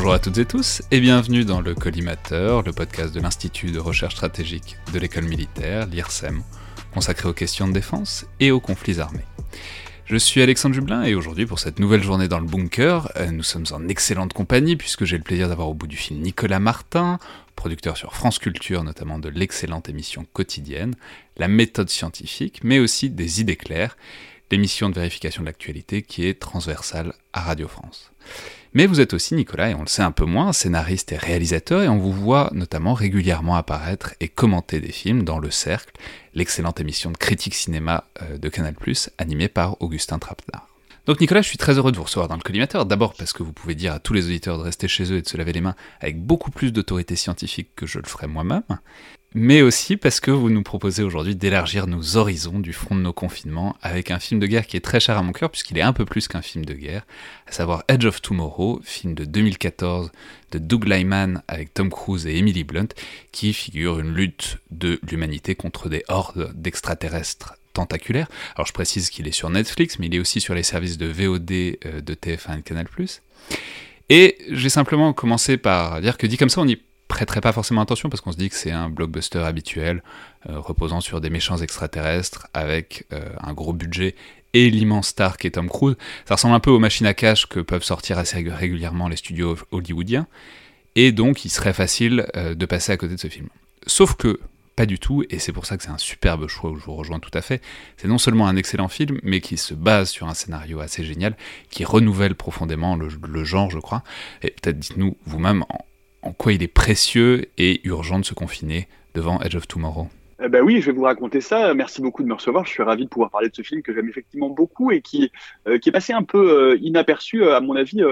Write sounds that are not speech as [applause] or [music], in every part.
Bonjour à toutes et tous et bienvenue dans le Collimateur, le podcast de l'Institut de recherche stratégique de l'école militaire, l'IRSEM, consacré aux questions de défense et aux conflits armés. Je suis Alexandre Jublin et aujourd'hui pour cette nouvelle journée dans le bunker, euh, nous sommes en excellente compagnie puisque j'ai le plaisir d'avoir au bout du fil Nicolas Martin, producteur sur France Culture notamment de l'excellente émission quotidienne, La méthode scientifique, mais aussi des idées claires, l'émission de vérification de l'actualité qui est transversale à Radio France. Mais vous êtes aussi, Nicolas, et on le sait un peu moins, scénariste et réalisateur, et on vous voit notamment régulièrement apparaître et commenter des films dans Le Cercle, l'excellente émission de critique cinéma euh, de Canal+, animée par Augustin Trapenard. Donc Nicolas, je suis très heureux de vous recevoir dans le collimateur, d'abord parce que vous pouvez dire à tous les auditeurs de rester chez eux et de se laver les mains avec beaucoup plus d'autorité scientifique que je le ferais moi-même, mais aussi parce que vous nous proposez aujourd'hui d'élargir nos horizons du front de nos confinements avec un film de guerre qui est très cher à mon cœur puisqu'il est un peu plus qu'un film de guerre, à savoir Edge of Tomorrow, film de 2014 de Doug Lyman avec Tom Cruise et Emily Blunt, qui figure une lutte de l'humanité contre des hordes d'extraterrestres tentaculaires. Alors je précise qu'il est sur Netflix, mais il est aussi sur les services de VOD euh, de TF1 et Canal+. Et j'ai simplement commencé par dire que dit comme ça, on y prêterait pas forcément attention parce qu'on se dit que c'est un blockbuster habituel euh, reposant sur des méchants extraterrestres avec euh, un gros budget et l'immense star qui est Tom Cruise. Ça ressemble un peu aux machines à cash que peuvent sortir assez régulièrement les studios hollywoodiens et donc il serait facile euh, de passer à côté de ce film. Sauf que pas du tout, et c'est pour ça que c'est un superbe choix où je vous rejoins tout à fait. C'est non seulement un excellent film, mais qui se base sur un scénario assez génial, qui renouvelle profondément le, le genre, je crois. Et peut-être dites-nous vous-même en, en quoi il est précieux et urgent de se confiner devant Edge of Tomorrow eh ben oui, je vais vous raconter ça. Merci beaucoup de me recevoir. Je suis ravi de pouvoir parler de ce film que j'aime effectivement beaucoup et qui, euh, est passé un peu euh, inaperçu, euh, à mon avis,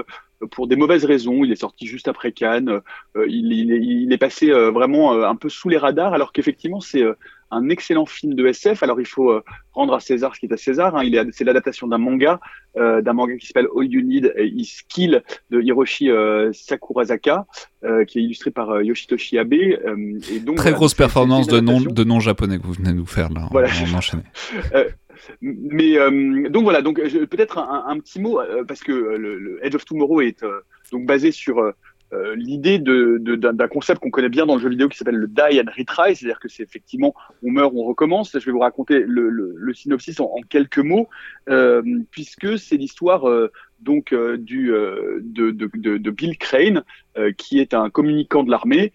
pour des mauvaises raisons. Il est sorti juste après Cannes. Il, est passé vraiment un peu sous les radars, alors qu'effectivement, c'est un excellent film de SF. Alors il faut euh, rendre à César ce qui est à César. Hein. Il c'est l'adaptation d'un manga, euh, d'un manga qui s'appelle All You Need Is Kill de Hiroshi euh, Sakurazaka, euh, qui est illustré par Yoshitoshi Abe. et donc, Très grosse performance de nom japonais que vous venez de nous faire là. Voilà. [laughs] mais donc voilà, donc peut-être un, un, petit mot parce que le, le, Edge of Tomorrow est donc basé sur euh, l'idée d'un concept qu'on connaît bien dans le jeu vidéo qui s'appelle le die and retry, c'est-à-dire que c'est effectivement on meurt, on recommence. Je vais vous raconter le, le, synopsis en, quelques mots, euh, puisque c'est l'histoire euh, donc de, Bill Crane, qui est un communicant de l'armée,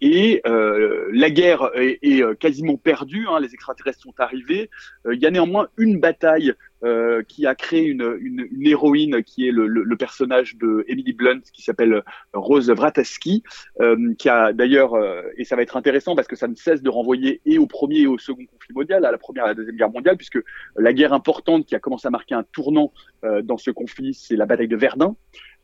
et la guerre est, est quasiment perdue. Hein, les extraterrestres sont arrivés. Il y a néanmoins une bataille euh, qui a créé une, une, une, héroïne qui est le, le, le personnage de Emily Blunt qui s'appelle Rose Vrataski, euh, qui a d'ailleurs, euh, et ça va être intéressant parce que ça ne cesse de renvoyer et au premier et au second conflit mondial, à la première et à la deuxième guerre mondiale, puisque la guerre importante qui a commencé à marquer un tournant euh, dans ce conflit, c'est la bataille de Verdun.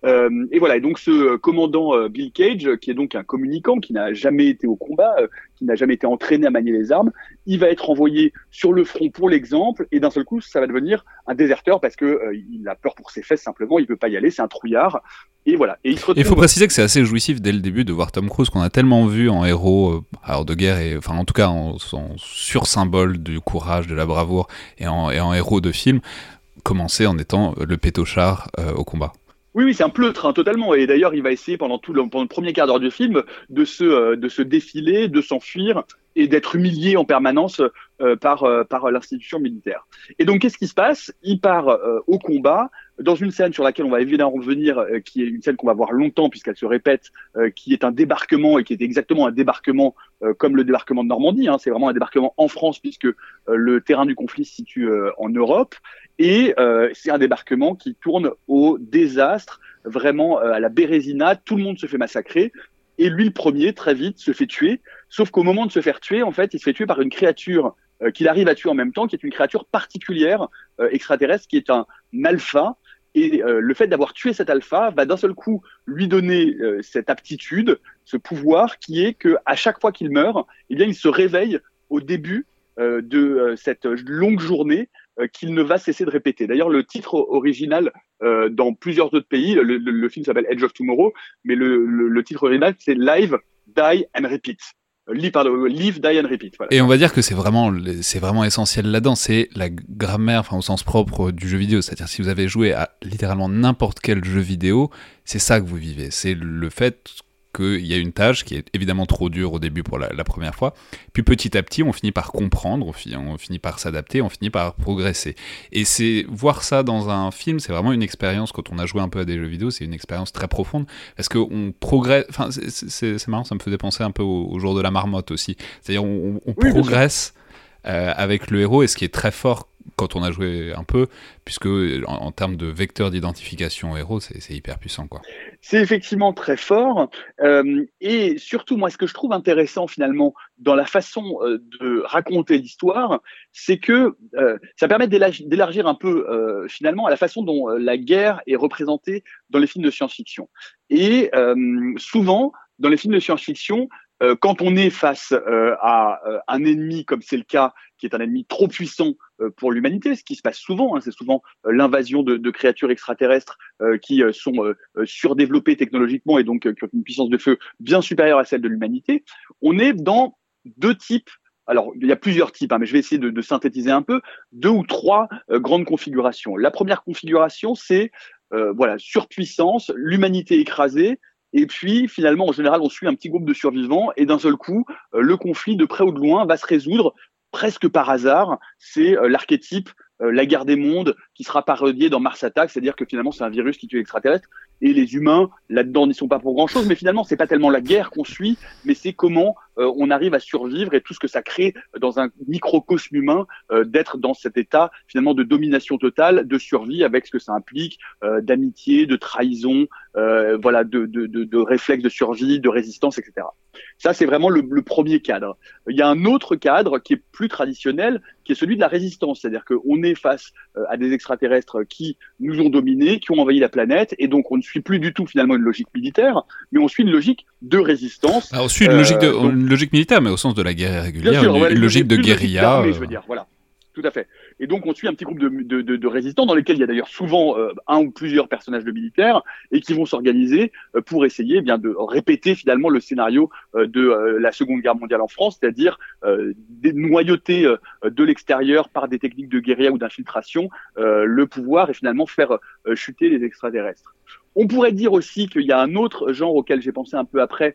Euh, et voilà, et donc ce euh, commandant euh, Bill Cage, qui est donc un communicant, qui n'a jamais été au combat, qui n'a jamais été entraîné à manier les armes, il va être envoyé sur le front pour l'exemple, et d'un seul coup, ça va devenir un déserteur parce que il a peur pour ses fesses simplement, il peut pas y aller, c'est un trouillard. Et voilà. Et il faut préciser que c'est assez jouissif dès le début de voir Tom Cruise qu'on a tellement vu en héros, alors de guerre et enfin en tout cas en, en sur-symbole du courage, de la bravoure et en, et en héros de film commencer en étant le pétochard au combat. Oui, oui, c'est un pleutre, hein, totalement. Et d'ailleurs, il va essayer pendant tout le, pendant le premier quart d'heure du film de se, euh, de se défiler, de s'enfuir et d'être humilié en permanence par, par l'institution militaire. Et donc, qu'est-ce qui se passe? Il part au combat dans une scène sur laquelle on va évidemment revenir, qui est une scène qu'on va voir longtemps puisqu'elle se répète, qui est un débarquement et qui est exactement un débarquement comme le débarquement de Normandie. Hein, c'est vraiment un débarquement en France puisque le terrain du conflit se situe en Europe. Et c'est un débarquement qui tourne au désastre, vraiment à la Bérésina. Tout le monde se fait massacrer. Et lui, le premier, très vite, se fait tuer. Sauf qu'au moment de se faire tuer, en fait, il se fait tuer par une créature euh, qu'il arrive à tuer en même temps, qui est une créature particulière, euh, extraterrestre, qui est un alpha. Et euh, le fait d'avoir tué cet alpha va d'un seul coup lui donner cette aptitude, ce pouvoir, qui est que à chaque fois qu'il meurt, eh il se réveille au début de cette longue journée qu'il ne va cesser de répéter. D'ailleurs, le titre original euh, dans plusieurs autres pays. Le, film s'appelle Edge of Tomorrow, mais le titre original c'est Live, Die and Repeat. Et on va dire que c'est vraiment, c'est vraiment essentiel là-dedans. C'est la grammaire, enfin au sens propre du jeu vidéo. C'est-à-dire si vous avez joué à littéralement n'importe quel jeu vidéo, c'est ça que vous vivez. C'est le fait qu'il y a une tâche qui est évidemment trop dure au début pour la, première fois, puis petit à petit on finit par comprendre, on finit, on finit par s'adapter, on finit par progresser. Et c'est voir ça dans un film, c'est vraiment une expérience, quand on a joué un peu à des jeux vidéo, c'est une expérience très profonde, parce qu'on progresse, enfin c'est marrant, ça me faisait penser un peu au, jour de la marmotte aussi, c'est-à-dire on, progresse euh, avec le héros, et ce qui est très fort quand on a joué un peu, puisque en, termes de vecteur d'identification héros, c'est hyper puissant. quoi. C'est effectivement très fort. Euh, et surtout, moi, ce que je trouve intéressant finalement dans la façon euh, de raconter l'histoire, c'est que euh, ça permet d'élargir un peu finalement à la façon dont la guerre est représentée dans les films de science-fiction. Et souvent, dans les films de science-fiction, quand on est face à un ennemi, comme c'est le cas, qui est un ennemi trop puissant euh, pour l'humanité, ce qui se passe souvent. Hein, c'est souvent euh, l'invasion de, créatures extraterrestres euh, qui sont surdéveloppées technologiquement et donc qui ont une puissance de feu bien supérieure à celle de l'humanité. On est dans deux types alors, il y a plusieurs types, hein, mais je vais essayer de, de, synthétiser un peu, deux ou trois grandes configurations. La première configuration, c'est voilà surpuissance, l'humanité écrasée, et puis finalement, en général, on suit un petit groupe de survivants, et d'un seul coup, le conflit de près ou de loin va se résoudre presque par hasard, c'est euh, l'archétype euh, la guerre des mondes qui sera parodiée dans Mars Attack, c'est-à-dire que finalement c'est un virus qui tue l'extraterrestre et les humains là-dedans n'y sont pas pour grand-chose, mais finalement c'est pas tellement la guerre qu'on suit, mais c'est comment euh, on arrive à survivre et tout ce que ça crée dans un microcosme humain d'être dans cet état finalement de domination totale, de survie avec ce que ça implique d'amitié, de trahison, voilà, de, de, de, de réflexe de survie, de résistance, etc. Ça, c'est vraiment le, premier cadre. Il y a un autre cadre qui est plus traditionnel, qui est celui de la résistance. C'est-à-dire qu'on est face euh, à des extraterrestres qui nous ont dominés, qui ont envahi la planète, et donc on ne suit plus du tout finalement une logique militaire, mais on suit une logique de résistance. on suit une, logique, de, euh, une logique militaire, mais au sens de la guerre régulière, une, logique de guérilla. je veux dire, voilà. Tout à fait. Et donc on suit un petit groupe de, résistants dans lesquels il y a d'ailleurs souvent euh, un ou plusieurs personnages de militaires et qui vont s'organiser euh, pour essayer eh bien de répéter finalement le scénario euh, de la Seconde Guerre mondiale en France, c'est-à-dire des noyautés de l'extérieur par des techniques de guérilla ou d'infiltration, le pouvoir et finalement faire chuter les extraterrestres. On pourrait dire aussi qu'il y a un autre genre auquel j'ai pensé un peu après,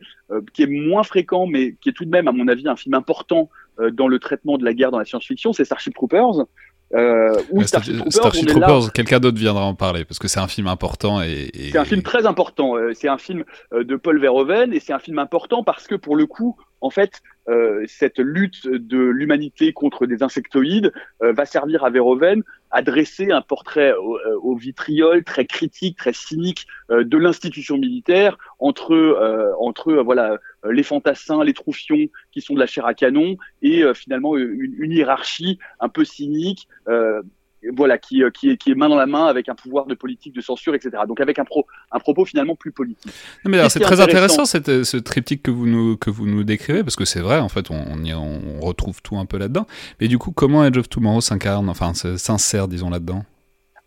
qui est moins fréquent, mais qui est tout de même, à mon avis, un film important dans le traitement de la guerre dans la science-fiction, c'est Starship Troopers. Euh, Starship Troopers, quelqu'un d'autre viendra en parler parce que c'est un film important et, c'est un film très important. Euh, c'est un film euh, de Paul Verhoeven et c'est un film important parce que pour le coup, en fait, euh, cette lutte de l'humanité contre des insectoïdes euh, va servir à Verhoeven à dresser un portrait au, euh, vitriol très critique, très cynique de l'institution militaire entre entre voilà les fantassins, les troufions qui sont de la chair à canon et finalement une, hiérarchie un peu cynique voilà, qui, euh, qui, est, qui est main dans la main avec un pouvoir de politique de censure, etc. Donc avec un, pro, un propos finalement plus politique. mais c'est très intéressant, cette, ce triptyque que vous nous, que vous nous décrivez, parce que c'est vrai, en fait, on, on, retrouve tout un peu là-dedans. Mais du coup, comment Edge of Tomorrow s'incarne, enfin s'insère, disons, là-dedans?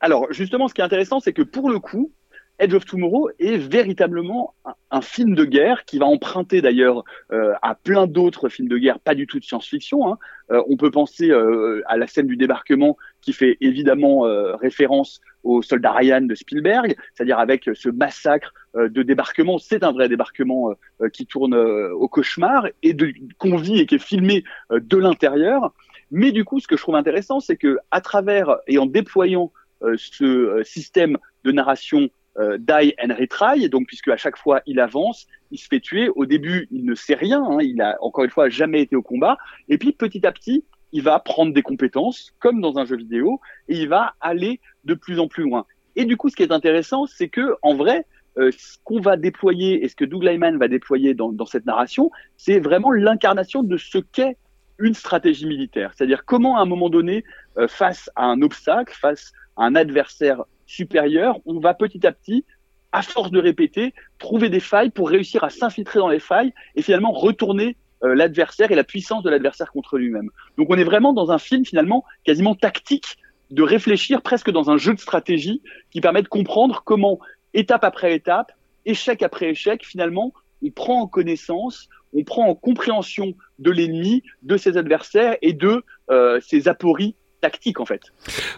Alors justement, ce qui est intéressant, c'est que pour le coup, Edge of Tomorrow est véritablement un, film de guerre qui va emprunter d'ailleurs euh, à plein d'autres films de guerre, pas du tout de science-fiction. Hein. Euh, on peut penser euh, à la scène du débarquement qui fait évidemment référence au soldat Ryan de Spielberg, c'est-à-dire avec ce massacre de débarquement, c'est un vrai débarquement qui tourne au cauchemar et qu'on vit et qui est filmé de l'intérieur. Mais du coup, ce que je trouve intéressant, c'est que à travers et en déployant ce système de narration die and retry, donc puisque à chaque fois il avance, il se fait tuer. Au début, il ne sait rien, hein, il a encore une fois jamais été au combat, et puis petit à petit, il va prendre des compétences, comme dans un jeu vidéo, et il va aller de plus en plus loin. Et du coup, ce qui est intéressant, c'est que en vrai, euh, ce qu'on va déployer et ce que Doug Lyman va déployer dans, dans cette narration, c'est vraiment l'incarnation de ce qu'est une stratégie militaire. C'est-à-dire comment, à un moment donné, euh, face à un obstacle, face à un adversaire supérieur, on va petit à petit, à force de répéter, trouver des failles pour réussir à s'infiltrer dans les failles et finalement retourner euh, l'adversaire et la puissance de l'adversaire contre lui-même. Donc on est vraiment dans un film finalement quasiment tactique de réfléchir presque dans un jeu de stratégie qui permet de comprendre comment, étape après étape, échec après échec, finalement, on prend en connaissance, on prend en compréhension de l'ennemi, de ses adversaires et de euh, ses apories tactique en fait.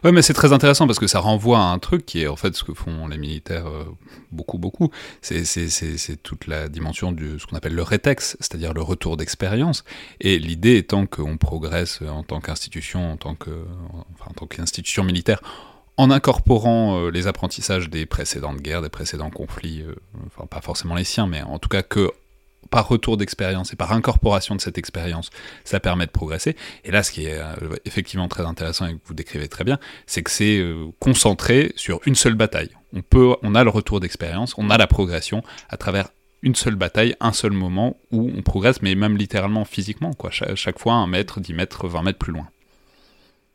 Ouais, mais c'est très intéressant parce que ça renvoie à un truc qui est en fait ce que font les militaires euh, beaucoup, beaucoup. C'est toute la dimension de ce qu'on appelle le rétex, c'est-à-dire le retour d'expérience. Et l'idée étant qu'on progresse en tant qu'institution, en tant que, enfin, qu'institution militaire, en incorporant euh, les apprentissages des précédentes guerres, des précédents conflits, euh, enfin pas forcément les siens, mais en tout cas que par retour d'expérience et par incorporation de cette expérience, ça permet de progresser. Et là, ce qui est euh, effectivement très intéressant et que vous décrivez très bien, c'est que c'est euh, concentré sur une seule bataille. On peut, on a le retour d'expérience, on a la progression à travers une seule bataille, un seul moment où on progresse, mais même littéralement physiquement, quoi. chaque fois un mètre, dix mètres, vingt mètres plus loin.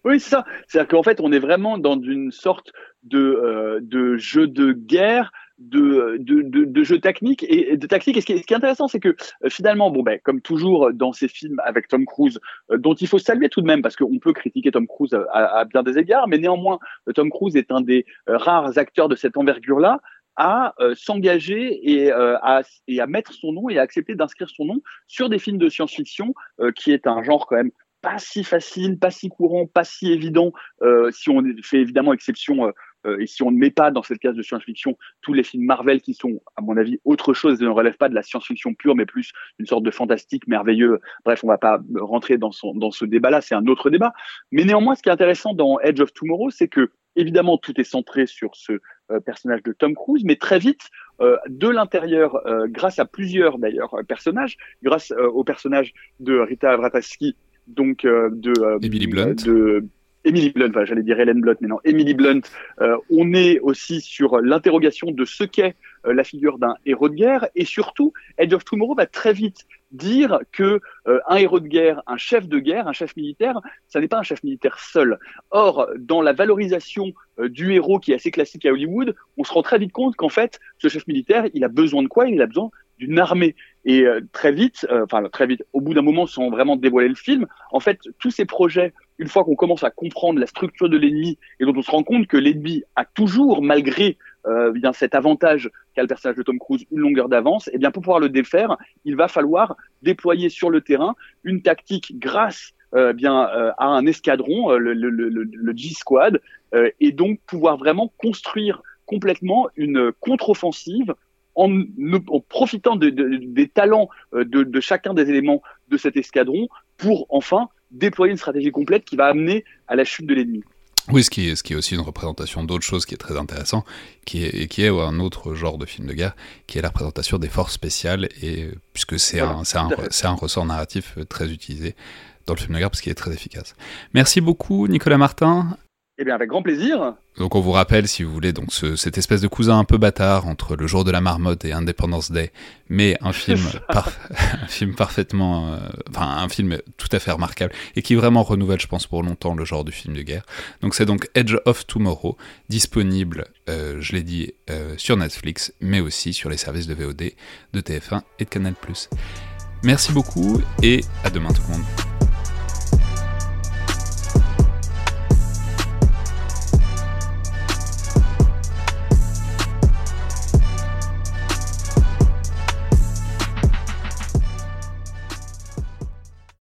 Oui, c'est ça. C'est-à-dire qu'en fait, on est vraiment dans une sorte de, euh, de jeu de guerre de, de, de, de jeux techniques et de tactique. Et ce qui est, intéressant, c'est que euh, finalement, bon ben, comme toujours dans ces films avec Tom Cruise, euh, dont il faut saluer tout de même, parce qu'on peut critiquer Tom Cruise à, bien des égards, mais néanmoins, Tom Cruise est un des rares acteurs de cette envergure-là à s'engager et, à, et à mettre son nom et à accepter d'inscrire son nom sur des films de science-fiction, qui est un genre quand même pas si facile, pas si courant, pas si évident, euh, si on fait évidemment exception euh, et si on ne met pas dans cette case de science-fiction tous les films Marvel qui sont, à mon avis, autre chose, ne relèvent pas de la science-fiction pure, mais plus une sorte de fantastique merveilleux. Bref, on va pas rentrer dans, son, dans ce débat-là, c'est un autre débat. Mais néanmoins, ce qui est intéressant dans Edge of Tomorrow, c'est que évidemment tout est centré sur ce euh, personnage de Tom Cruise, mais très vite, euh, de l'intérieur, euh, grâce à plusieurs d'ailleurs personnages, grâce au personnage de Rita Vrataski, donc de Emily Blunt. de Emily Blunt, j'allais dire Helen Blunt, mais non, Emily Blunt, euh, on est aussi sur l'interrogation de ce qu'est euh, la figure d'un héros de guerre, et surtout, Edge of Tomorrow va très vite dire que euh, un héros de guerre, un chef de guerre, un chef militaire, ça n'est pas un chef militaire seul. Or, dans la valorisation du héros qui est assez classique à Hollywood, on se rend très vite compte qu'en fait, ce chef militaire, il a besoin de quoi? Il a besoin d'une armée. Et très vite, enfin très vite, au bout d'un moment, sans vraiment dévoiler le film, en fait, tous ces projets une fois qu'on commence à comprendre la structure de l'ennemi et dont on se rend compte que l'ennemi a toujours, malgré euh, bien cet avantage qu'a le personnage de Tom Cruise, une longueur d'avance, et eh bien pour pouvoir le défaire, il va falloir déployer sur le terrain une tactique grâce euh, bien euh, à un escadron, le, G-Squad, et donc pouvoir vraiment construire complètement une contre-offensive en, profitant de, de, des talents de chacun des éléments de cet escadron pour enfin déployer une stratégie complète qui va amener à la chute de l'ennemi. Oui, ce qui, est, ce qui est aussi une représentation d'autre chose qui est très intéressant, qui est, et qui est un autre genre de film de guerre, qui est la représentation des forces spéciales, et puisque c'est voilà, un, un, un, ressort narratif très utilisé dans le film de guerre, parce qu'il est très efficace. Merci beaucoup, Nicolas Martin. Eh bien, avec grand plaisir. Donc, on vous rappelle, si vous voulez, donc ce, cette espèce de cousin un peu bâtard entre Le Jour de la Marmotte et Independence Day, mais un film, par, [laughs] un film parfaitement, euh, enfin un film tout à fait remarquable et qui vraiment renouvelle, je pense, pour longtemps le genre du film de guerre. Donc, c'est donc Edge of Tomorrow, disponible, euh, je l'ai dit, euh, sur Netflix, mais aussi sur les services de VOD de TF1 et de Canal+. Merci beaucoup et à demain tout le monde.